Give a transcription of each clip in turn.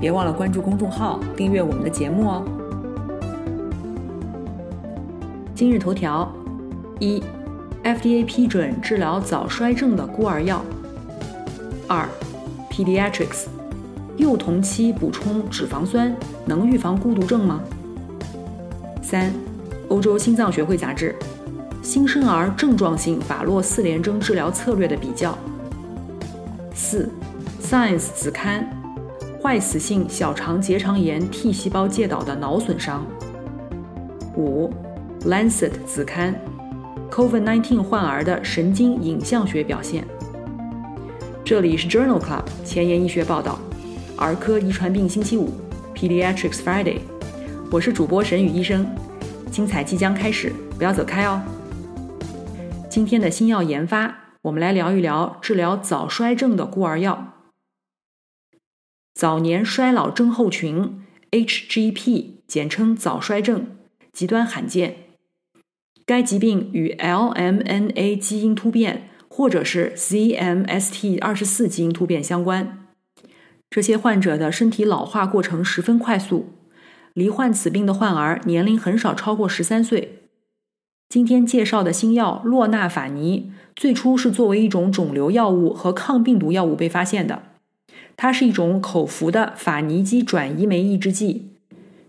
别忘了关注公众号，订阅我们的节目哦。今日头条：一，FDA 批准治疗早衰症的孤儿药。二，Pediatrics，幼童期补充脂肪酸能预防孤独症吗？三，欧洲心脏学会杂志，新生儿症状性法洛四联征治疗策略的比较。四，Science 子刊。坏死性小肠结肠炎 T 细胞介导的脑损伤。五，《Lancet》子刊，COVID-19 患儿的神经影像学表现。这里是 Journal Club 前沿医学报道，儿科遗传病星期五，Pediatrics Friday。我是主播沈宇医生，精彩即将开始，不要走开哦。今天的新药研发，我们来聊一聊治疗早衰症的孤儿药。早年衰老症候群 （HGP） 简称早衰症，极端罕见。该疾病与 LMNA 基因突变或者是 ZMST 二十四基因突变相关。这些患者的身体老化过程十分快速，罹患此病的患儿年龄很少超过十三岁。今天介绍的新药洛纳法尼，最初是作为一种肿瘤药物和抗病毒药物被发现的。它是一种口服的法尼基转移酶抑制剂，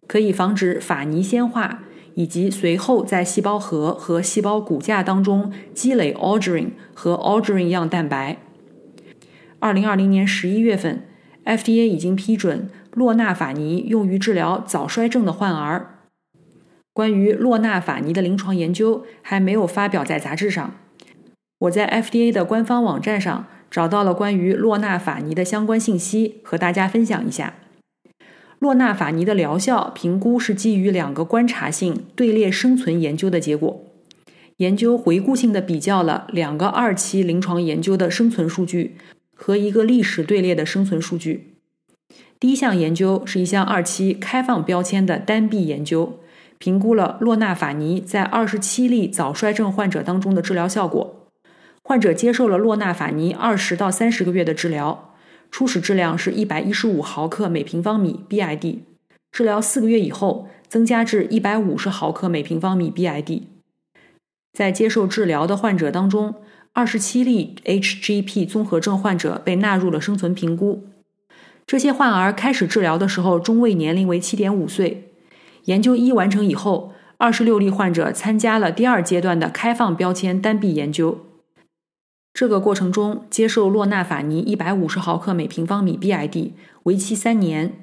可以防止法尼先化，以及随后在细胞核和细胞骨架当中积累 aldrin 和 aldrin 样蛋白。二零二零年十一月份，FDA 已经批准洛纳法尼用于治疗早衰症的患儿。关于洛纳法尼的临床研究还没有发表在杂志上，我在 FDA 的官方网站上。找到了关于洛纳法尼的相关信息，和大家分享一下。洛纳法尼的疗效评估是基于两个观察性队列生存研究的结果。研究回顾性的比较了两个二期临床研究的生存数据和一个历史队列的生存数据。第一项研究是一项二期开放标签的单臂研究，评估了洛纳法尼在二十七例早衰症患者当中的治疗效果。患者接受了洛那法尼二十到三十个月的治疗，初始质量是一百一十五毫克每平方米 BID，治疗四个月以后增加至一百五十毫克每平方米 BID。在接受治疗的患者当中，二十七例 HGP 综合症患者被纳入了生存评估。这些患儿开始治疗的时候中位年龄为七点五岁。研究一完成以后，二十六例患者参加了第二阶段的开放标签单臂研究。这个过程中，接受洛那法尼一百五十毫克每平方米 BID，为期三年，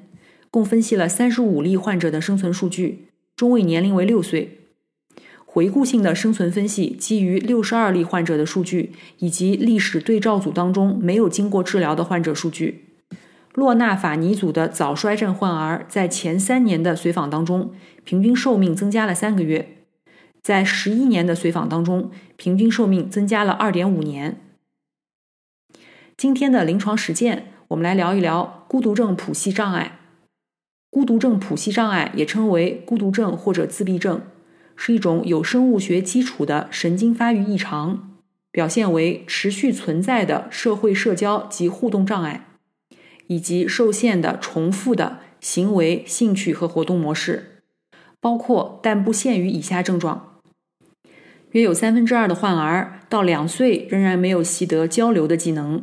共分析了三十五例患者的生存数据，中位年龄为六岁。回顾性的生存分析基于六十二例患者的数据以及历史对照组当中没有经过治疗的患者数据。洛那法尼组的早衰症患儿在前三年的随访当中，平均寿命增加了三个月。在十一年的随访当中，平均寿命增加了二点五年。今天的临床实践，我们来聊一聊孤独症谱系障碍。孤独症谱系障碍也称为孤独症或者自闭症，是一种有生物学基础的神经发育异常，表现为持续存在的社会社交及互动障碍，以及受限的重复的行为、兴趣和活动模式，包括但不限于以下症状。约有三分之二的患儿到两岁仍然没有习得交流的技能，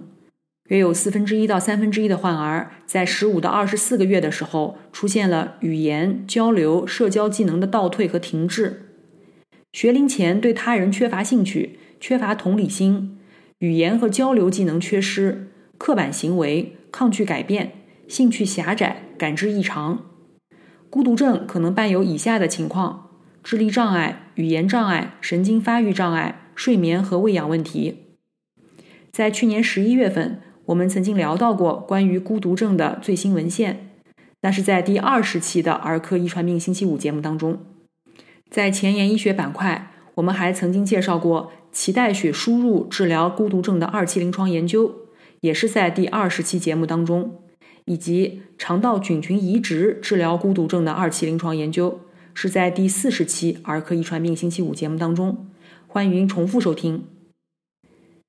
约有四分之一到三分之一的患儿在十五到二十四个月的时候出现了语言、交流、社交技能的倒退和停滞，学龄前对他人缺乏兴趣，缺乏同理心，语言和交流技能缺失，刻板行为，抗拒改变，兴趣狭窄，感知异常。孤独症可能伴有以下的情况。智力障碍、语言障碍、神经发育障碍、睡眠和喂养问题。在去年十一月份，我们曾经聊到过关于孤独症的最新文献。那是在第二十期的儿科遗传病星期五节目当中。在前沿医学板块，我们还曾经介绍过脐带血输入治疗孤独症的二期临床研究，也是在第二十期节目当中，以及肠道菌群移植治疗孤独症的二期临床研究，是在第四十期儿科遗传病星期五节目当中。欢迎重复收听。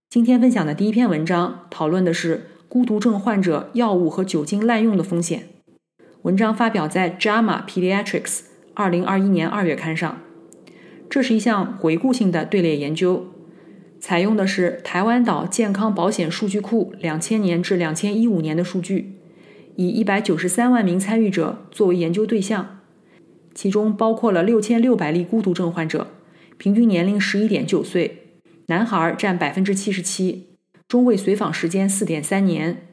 今天分享的第一篇文章讨论的是孤独症患者药物和酒精滥用的风险。文章发表在《JAMA Pediatrics》二零二一年二月刊上。这是一项回顾性的队列研究，采用的是台湾岛健康保险数据库两千年至两千一五年的数据，以一百九十三万名参与者作为研究对象，其中包括了六千六百例孤独症患者，平均年龄十一点九岁，男孩占百分之七十七，中位随访时间四点三年。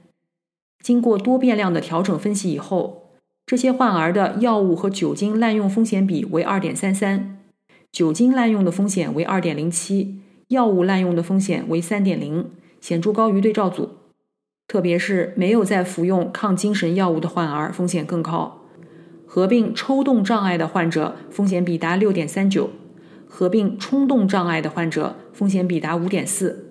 经过多变量的调整分析以后，这些患儿的药物和酒精滥用风险比为二点三三。酒精滥用的风险为二点零七，药物滥用的风险为三点零，显著高于对照组。特别是没有在服用抗精神药物的患儿风险更高。合并抽动障碍的患者风险比达六点三九，合并冲动障碍的患者风险比达五点四。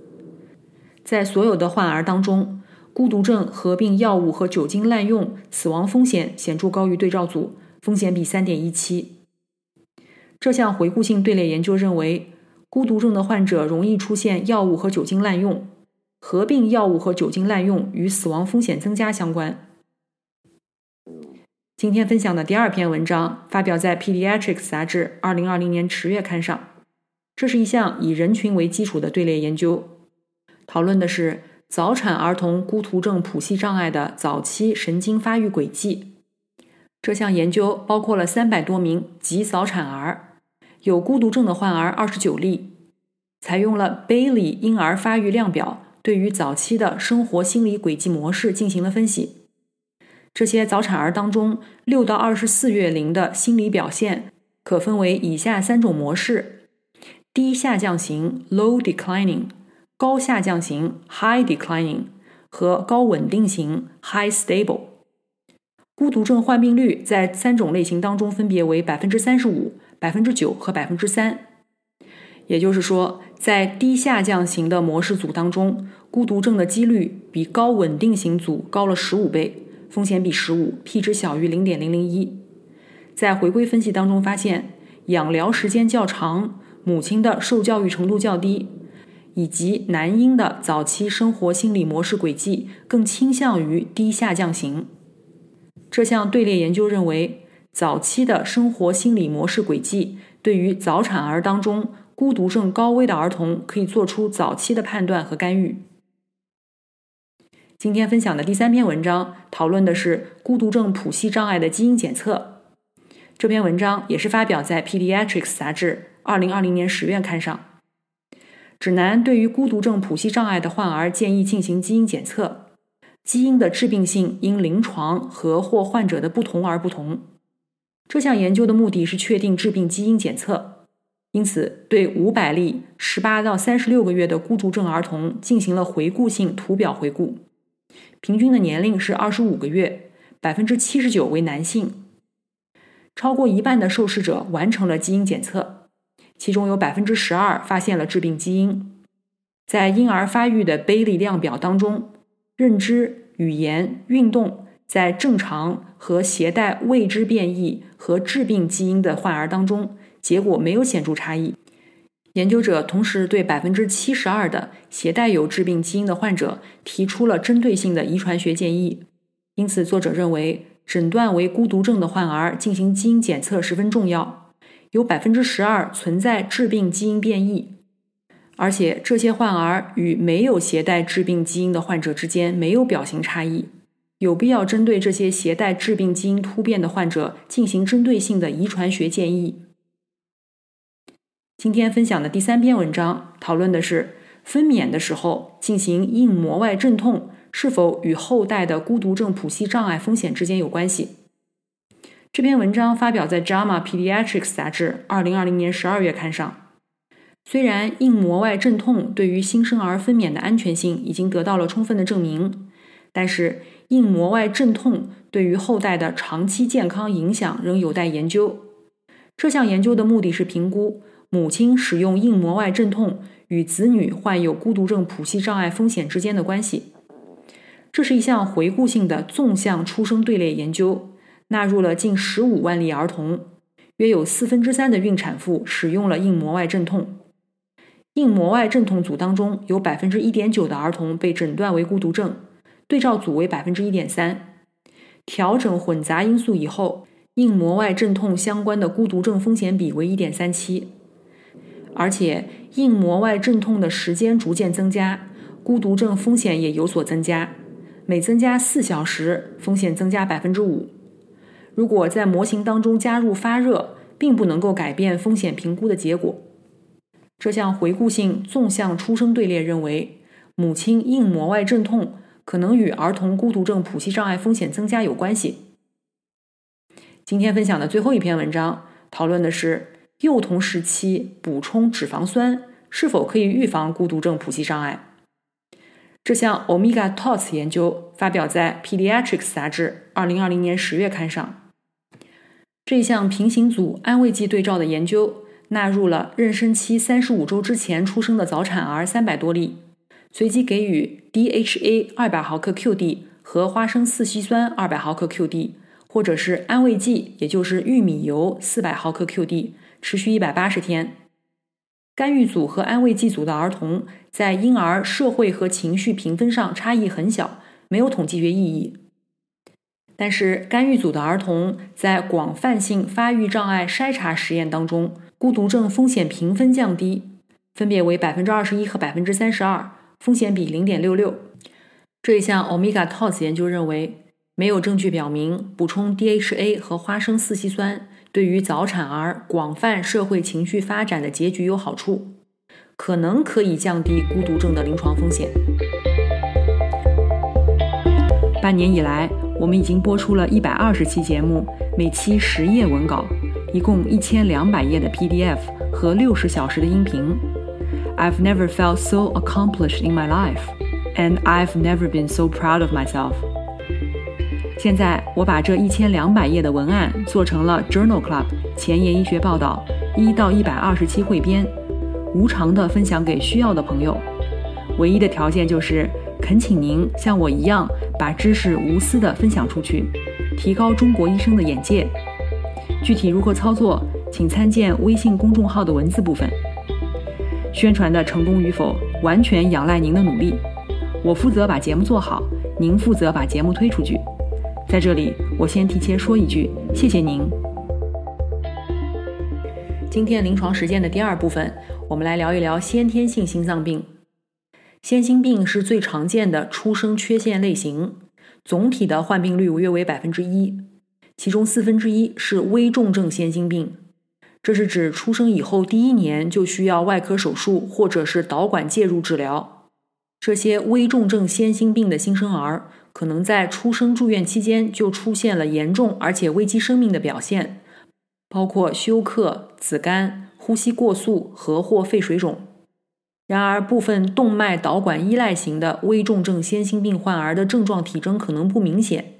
在所有的患儿当中，孤独症合并药物和酒精滥用死亡风险显著高于对照组，风险比三点一七。这项回顾性队列研究认为，孤独症的患者容易出现药物和酒精滥用，合并药物和酒精滥用与死亡风险增加相关。今天分享的第二篇文章发表在《Pediatrics》杂志二零二零年十月刊上。这是一项以人群为基础的队列研究，讨论的是早产儿童孤独症谱系障碍的早期神经发育轨迹。这项研究包括了三百多名极早产儿。有孤独症的患儿二十九例，采用了 Bailey 婴儿发育量表，对于早期的生活心理轨迹模式进行了分析。这些早产儿当中，六到二十四月龄的心理表现可分为以下三种模式：低下降型 （low declining）、高下降型 （high declining） 和高稳定型 （high stable）。孤独症患病率在三种类型当中分别为百分之三十五。百分之九和百分之三，也就是说，在低下降型的模式组当中，孤独症的几率比高稳定型组高了十五倍，风险比十五，P 值小于零点零零一。在回归分析当中发现，养疗时间较长，母亲的受教育程度较低，以及男婴的早期生活心理模式轨迹更倾向于低下降型。这项队列研究认为。早期的生活心理模式轨迹，对于早产儿当中孤独症高危的儿童，可以做出早期的判断和干预。今天分享的第三篇文章讨论的是孤独症谱系障碍的基因检测。这篇文章也是发表在《Pediatrics》杂志二零二零年十月刊上。指南对于孤独症谱系障碍的患儿建议进行基因检测，基因的致病性因临床和或患者的不同而不同。这项研究的目的是确定致病基因检测，因此对五百例十八到三十六个月的孤独症儿童进行了回顾性图表回顾，平均的年龄是二十五个月，百分之七十九为男性，超过一半的受试者完成了基因检测，其中有百分之十二发现了致病基因。在婴儿发育的贝利量表当中，认知、语言、运动。在正常和携带未知变异和致病基因的患儿当中，结果没有显著差异。研究者同时对百分之七十二的携带有致病基因的患者提出了针对性的遗传学建议。因此，作者认为诊断为孤独症的患儿进行基因检测十分重要。有百分之十二存在致病基因变异，而且这些患儿与没有携带致病基因的患者之间没有表型差异。有必要针对这些携带致病基因突变的患者进行针对性的遗传学建议。今天分享的第三篇文章讨论的是分娩的时候进行硬膜外镇痛是否与后代的孤独症谱系障碍风险之间有关系。这篇文章发表在《JAMA Pediatrics》杂志二零二零年十二月刊上。虽然硬膜外镇痛对于新生儿分娩的安全性已经得到了充分的证明。但是硬膜外阵痛对于后代的长期健康影响仍有待研究。这项研究的目的是评估母亲使用硬膜外镇痛与子女患有孤独症谱系障碍风险之间的关系。这是一项回顾性的纵向出生队列研究，纳入了近十五万例儿童，约有四分之三的孕产妇使用了硬膜外镇痛。硬膜外镇痛组当中有百分之一点九的儿童被诊断为孤独症，对照组为百分之一点三。调整混杂因素以后。硬膜外阵痛相关的孤独症风险比为一点三七，而且硬膜外阵痛的时间逐渐增加，孤独症风险也有所增加，每增加四小时，风险增加百分之五。如果在模型当中加入发热，并不能够改变风险评估的结果。这项回顾性纵向出生队列认为，母亲硬膜外阵痛可能与儿童孤独症谱系障碍风险增加有关系。今天分享的最后一篇文章，讨论的是幼童时期补充脂肪酸是否可以预防孤独症谱系障碍。这项 Omega Tots 研究发表在 Pediatrics 杂志二零二零年十月刊上。这项平行组安慰剂对照的研究纳入了妊娠期三十五周之前出生的早产儿三百多例，随机给予 DHA 二百毫克 QD 和花生四烯酸二百毫克 QD。或者是安慰剂，也就是玉米油四百毫克 QD，持续一百八十天。干预组和安慰剂组的儿童在婴儿社会和情绪评分上差异很小，没有统计学意义。但是干预组的儿童在广泛性发育障碍筛查实验当中，孤独症风险评分降低，分别为百分之二十一和百分之三十二，风险比零点六六。这一项 Omega t o s 研究认为。没有证据表明补充 DHA 和花生四烯酸对于早产儿广泛社会情绪发展的结局有好处，可能可以降低孤独症的临床风险。半年以来，我们已经播出了一百二十期节目，每期十页文稿，一共一千两百页的 PDF 和六十小时的音频。I've never felt so accomplished in my life, and I've never been so proud of myself. 现在我把这一千两百页的文案做成了 Journal Club 前沿医学报道一到一百二十期汇编，无偿的分享给需要的朋友。唯一的条件就是恳请您像我一样把知识无私的分享出去，提高中国医生的眼界。具体如何操作，请参见微信公众号的文字部分。宣传的成功与否完全仰赖您的努力，我负责把节目做好，您负责把节目推出去。在这里，我先提前说一句，谢谢您。今天临床实践的第二部分，我们来聊一聊先天性心脏病。先心病是最常见的出生缺陷类型，总体的患病率约为百分之一，其中四分之一是危重症先心病，这是指出生以后第一年就需要外科手术或者是导管介入治疗。这些危重症先心病的新生儿。可能在出生住院期间就出现了严重而且危及生命的表现，包括休克、紫绀、呼吸过速和或肺水肿。然而，部分动脉导管依赖型的危重症先心病患儿的症状体征可能不明显，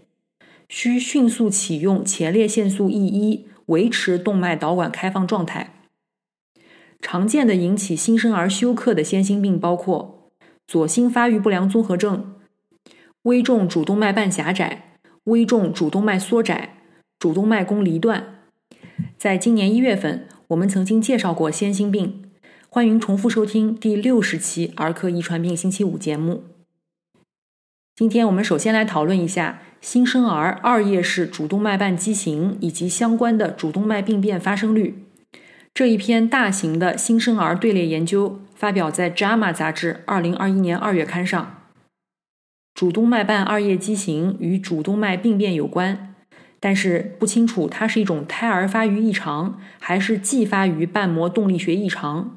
需迅速启用前列腺素 E1 维持动脉导管开放状态。常见的引起新生儿休克的先心病包括左心发育不良综合症。危重主动脉瓣狭窄、危重主动脉缩窄、主动脉弓离断。在今年一月份，我们曾经介绍过先心病，欢迎重复收听第六十期儿科遗传病星期五节目。今天我们首先来讨论一下新生儿二叶式主动脉瓣畸形以及相关的主动脉病变发生率。这一篇大型的新生儿队列研究发表在《JAMA》杂志二零二一年二月刊上。主动脉瓣二叶畸形与主动脉病变有关，但是不清楚它是一种胎儿发育异常还是继发于瓣膜动力学异常。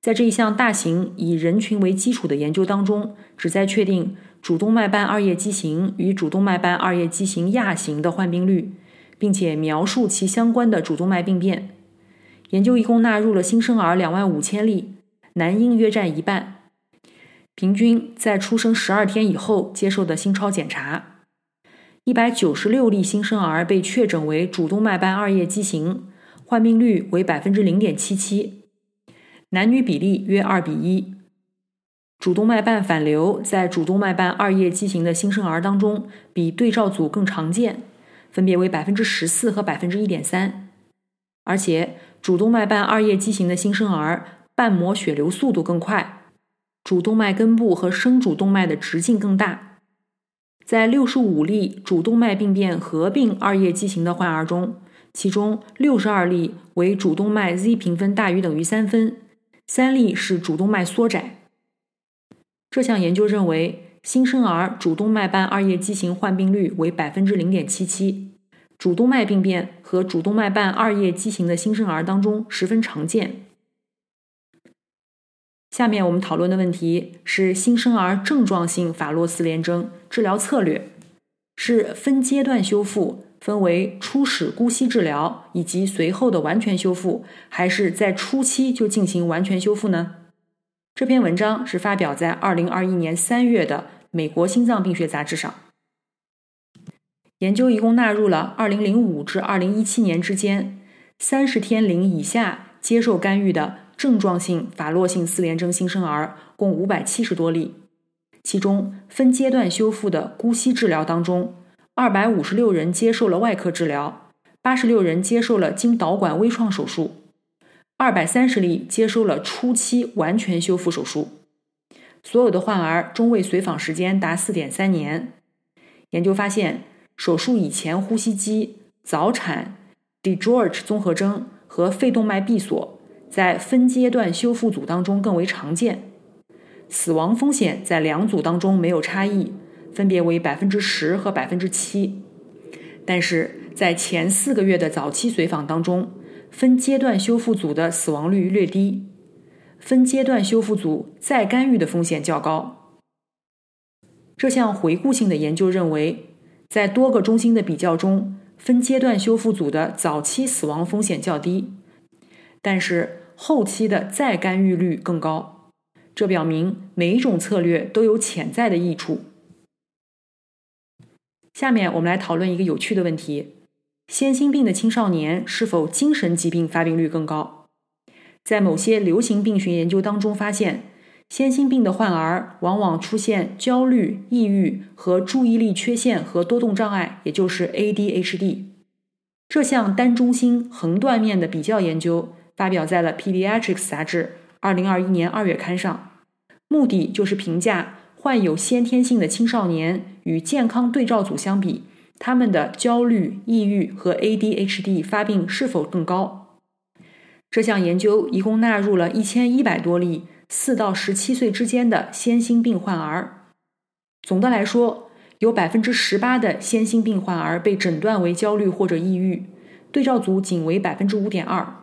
在这一项大型以人群为基础的研究当中，旨在确定主动脉瓣二叶畸形与主动脉瓣二叶畸形亚型的患病率，并且描述其相关的主动脉病变。研究一共纳入了新生儿两万五千例，男婴约占一半。平均在出生十二天以后接受的心超检查。一百九十六例新生儿被确诊为主动脉瓣二叶畸形，患病率为百分之零点七七，男女比例约二比一。主动脉瓣反流在主动脉瓣二叶畸形的新生儿当中比对照组更常见，分别为百分之十四和百分之一点三。而且，主动脉瓣二叶畸形的新生儿瓣膜血流速度更快，主动脉根部和升主动脉的直径更大。在六十五例主动脉病变合并二叶畸形的患儿中，其中六十二例为主动脉 Z 评分大于等于三分，三例是主动脉缩窄。这项研究认为，新生儿主动脉瓣二叶畸形患病率为百分之零点七七，主动脉病变和主动脉瓣二叶畸形的新生儿当中十分常见。下面我们讨论的问题是新生儿症状性法洛斯联征治疗策略是分阶段修复，分为初始姑息治疗以及随后的完全修复，还是在初期就进行完全修复呢？这篇文章是发表在二零二一年三月的《美国心脏病学杂志》上。研究一共纳入了二零零五至二零一七年之间三十天龄以下接受干预的。症状性法洛性四联征新生儿共五百七十多例，其中分阶段修复的姑息治疗当中，二百五十六人接受了外科治疗，八十六人接受了经导管微创手术，二百三十例接收了初期完全修复手术。所有的患儿中位随访时间达四点三年。研究发现，手术以前呼吸机、早产、DGEORGE 综合征和肺动脉闭锁。在分阶段修复组当中更为常见，死亡风险在两组当中没有差异，分别为百分之十和百分之七。但是在前四个月的早期随访当中，分阶段修复组的死亡率略低，分阶段修复组再干预的风险较高。这项回顾性的研究认为，在多个中心的比较中，分阶段修复组的早期死亡风险较低。但是后期的再干预率更高，这表明每一种策略都有潜在的益处。下面我们来讨论一个有趣的问题：先心病的青少年是否精神疾病发病率更高？在某些流行病学研究当中发现，先心病的患儿往往出现焦虑、抑郁和注意力缺陷和多动障碍，也就是 ADHD。这项单中心横断面的比较研究。发表在了《Pediatrics》杂志二零二一年二月刊上，目的就是评价患有先天性的青少年与健康对照组相比，他们的焦虑、抑郁和 ADHD 发病是否更高。这项研究一共纳入了一千一百多例四到十七岁之间的先心病患儿。总的来说，有百分之十八的先心病患儿被诊断为焦虑或者抑郁，对照组仅为百分之五点二。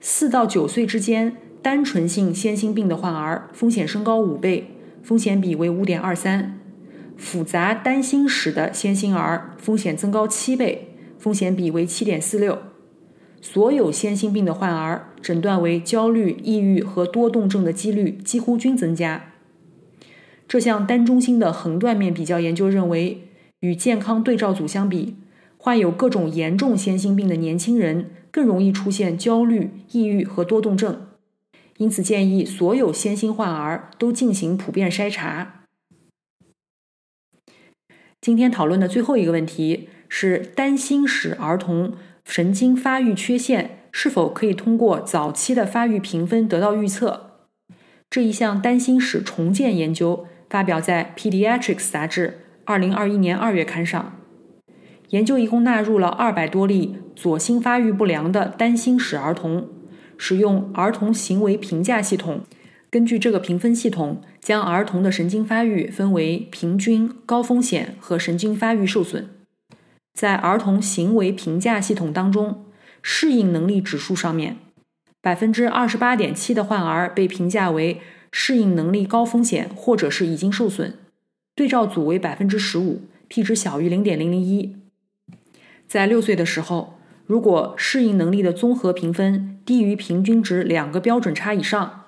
四到九岁之间，单纯性先心病的患儿风险升高五倍，风险比为五点二三；复杂单心室的先心儿风险增高七倍，风险比为七点四六。所有先心病的患儿诊断为焦虑、抑郁和多动症的几率几乎均增加。这项单中心的横断面比较研究认为，与健康对照组相比，患有各种严重先心病的年轻人。更容易出现焦虑、抑郁和多动症，因此建议所有先心患儿都进行普遍筛查。今天讨论的最后一个问题是：担心使儿童神经发育缺陷是否可以通过早期的发育评分得到预测？这一项担心室重建研究发表在《Pediatrics》杂志二零二一年二月刊上。研究一共纳入了二百多例左心发育不良的单心室儿童，使用儿童行为评价系统，根据这个评分系统，将儿童的神经发育分为平均、高风险和神经发育受损。在儿童行为评价系统当中，适应能力指数上面，百分之二十八点七的患儿被评价为适应能力高风险或者是已经受损，对照组为百分之十五，p 值小于零点零零一。在六岁的时候，如果适应能力的综合评分低于平均值两个标准差以上，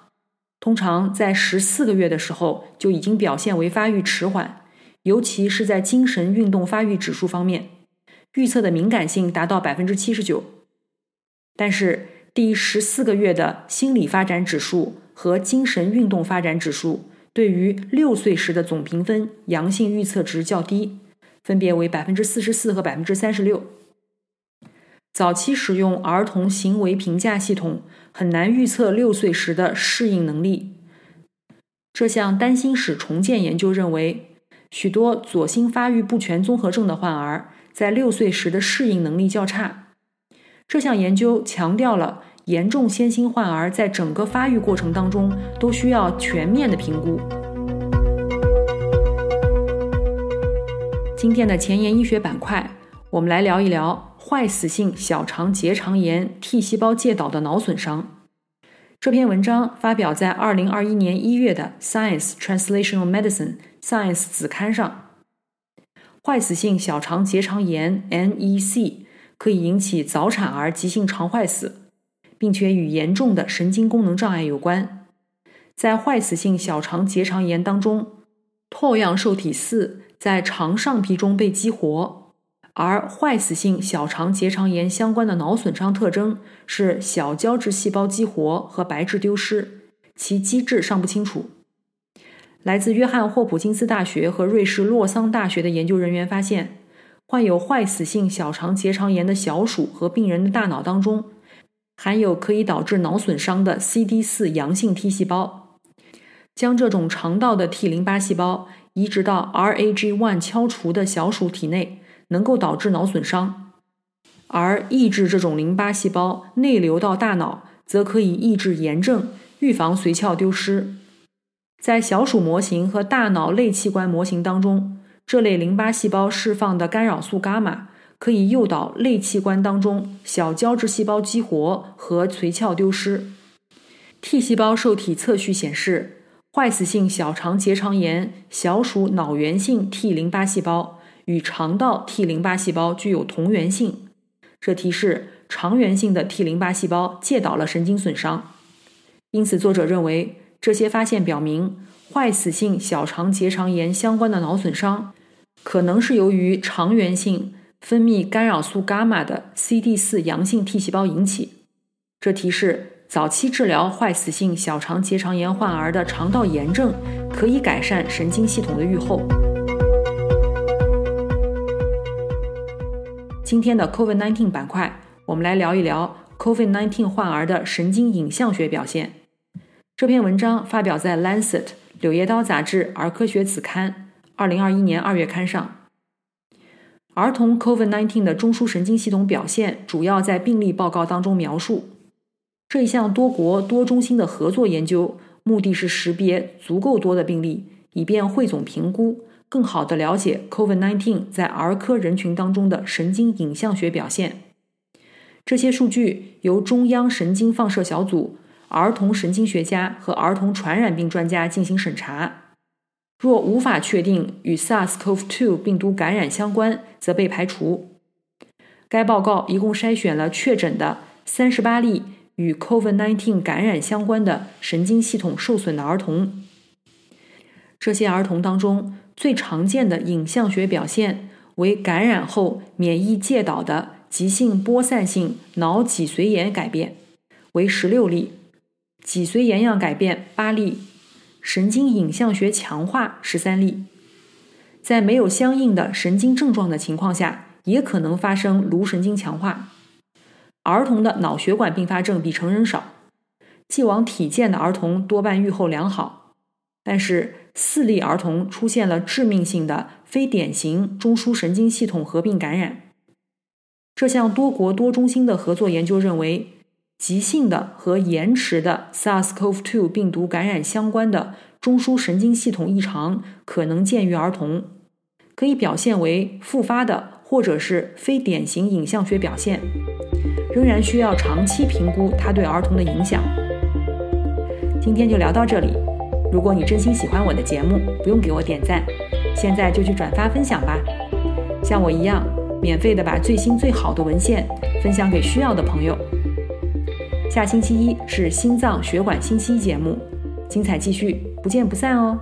通常在十四个月的时候就已经表现为发育迟缓，尤其是在精神运动发育指数方面，预测的敏感性达到百分之七十九。但是第十四个月的心理发展指数和精神运动发展指数对于六岁时的总评分阳性预测值较低，分别为百分之四十四和百分之三十六。早期使用儿童行为评价系统很难预测六岁时的适应能力。这项担心史重建研究认为，许多左心发育不全综合症的患儿在六岁时的适应能力较差。这项研究强调了严重先心患儿在整个发育过程当中都需要全面的评估。今天的前沿医学板块，我们来聊一聊坏死性小肠结肠炎 T 细胞介导的脑损伤。这篇文章发表在二零二一年一月的《Science Translational Medicine》Science 子刊上。坏死性小肠结肠炎 （NEC）。可以引起早产儿急性肠坏死，并且与严重的神经功能障碍有关。在坏死性小肠结肠炎当中唾样受体四在肠上皮中被激活，而坏死性小肠结肠炎相关的脑损伤特征是小胶质细胞激活和白质丢失，其机制尚不清楚。来自约翰霍普金斯大学和瑞士洛桑大学的研究人员发现。患有坏死性小肠结肠炎的小鼠和病人的大脑当中，含有可以导致脑损伤的 CD 四阳性 T 细胞。将这种肠道的 T 淋巴细胞移植到 RAG1 敲除的小鼠体内，能够导致脑损伤；而抑制这种淋巴细胞内流到大脑，则可以抑制炎症，预防髓鞘丢失。在小鼠模型和大脑类器官模型当中。这类淋巴细胞释放的干扰素伽马可以诱导类器官当中小胶质细胞激活和髓鞘丢失。T 细胞受体测序显示，坏死性小肠结肠炎小鼠脑源性 T 淋巴细胞与肠道 T 淋巴细胞具有同源性，这提示肠源性的 T 淋巴细胞介导了神经损伤。因此，作者认为这些发现表明，坏死性小肠结肠炎相关的脑损伤。可能是由于肠源性分泌干扰素伽马的 CD 四阳性 T 细胞引起，这提示早期治疗坏死性小肠结肠炎患儿的肠道炎症可以改善神经系统的预后。今天的 COVID-19 板块，我们来聊一聊 COVID-19 患儿的神经影像学表现。这篇文章发表在《Lancet》柳叶刀杂志儿科学子刊。二零二一年二月刊上，儿童 COVID-19 的中枢神经系统表现主要在病例报告当中描述。这一项多国多中心的合作研究，目的是识别足够多的病例，以便汇总评估，更好地了解 COVID-19 在儿科人群当中的神经影像学表现。这些数据由中央神经放射小组、儿童神经学家和儿童传染病专家进行审查。若无法确定与 SARS-CoV-2 病毒感染相关，则被排除。该报告一共筛选了确诊的三十八例与 COVID-19 感染相关的神经系统受损的儿童。这些儿童当中，最常见的影像学表现为感染后免疫介导的急性播散性脑脊髓炎改变，为十六例；脊髓炎样改变八例。神经影像学强化十三例，在没有相应的神经症状的情况下，也可能发生颅神经强化。儿童的脑血管并发症比成人少，既往体健的儿童多半预后良好，但是四例儿童出现了致命性的非典型中枢神经系统合并感染。这项多国多中心的合作研究认为。急性的和延迟的 SARS-CoV-2 病毒感染相关的中枢神经系统异常可能见于儿童，可以表现为复发的或者是非典型影像学表现，仍然需要长期评估它对儿童的影响。今天就聊到这里，如果你真心喜欢我的节目，不用给我点赞，现在就去转发分享吧，像我一样免费的把最新最好的文献分享给需要的朋友。下星期一是心脏血管信息节目，精彩继续，不见不散哦。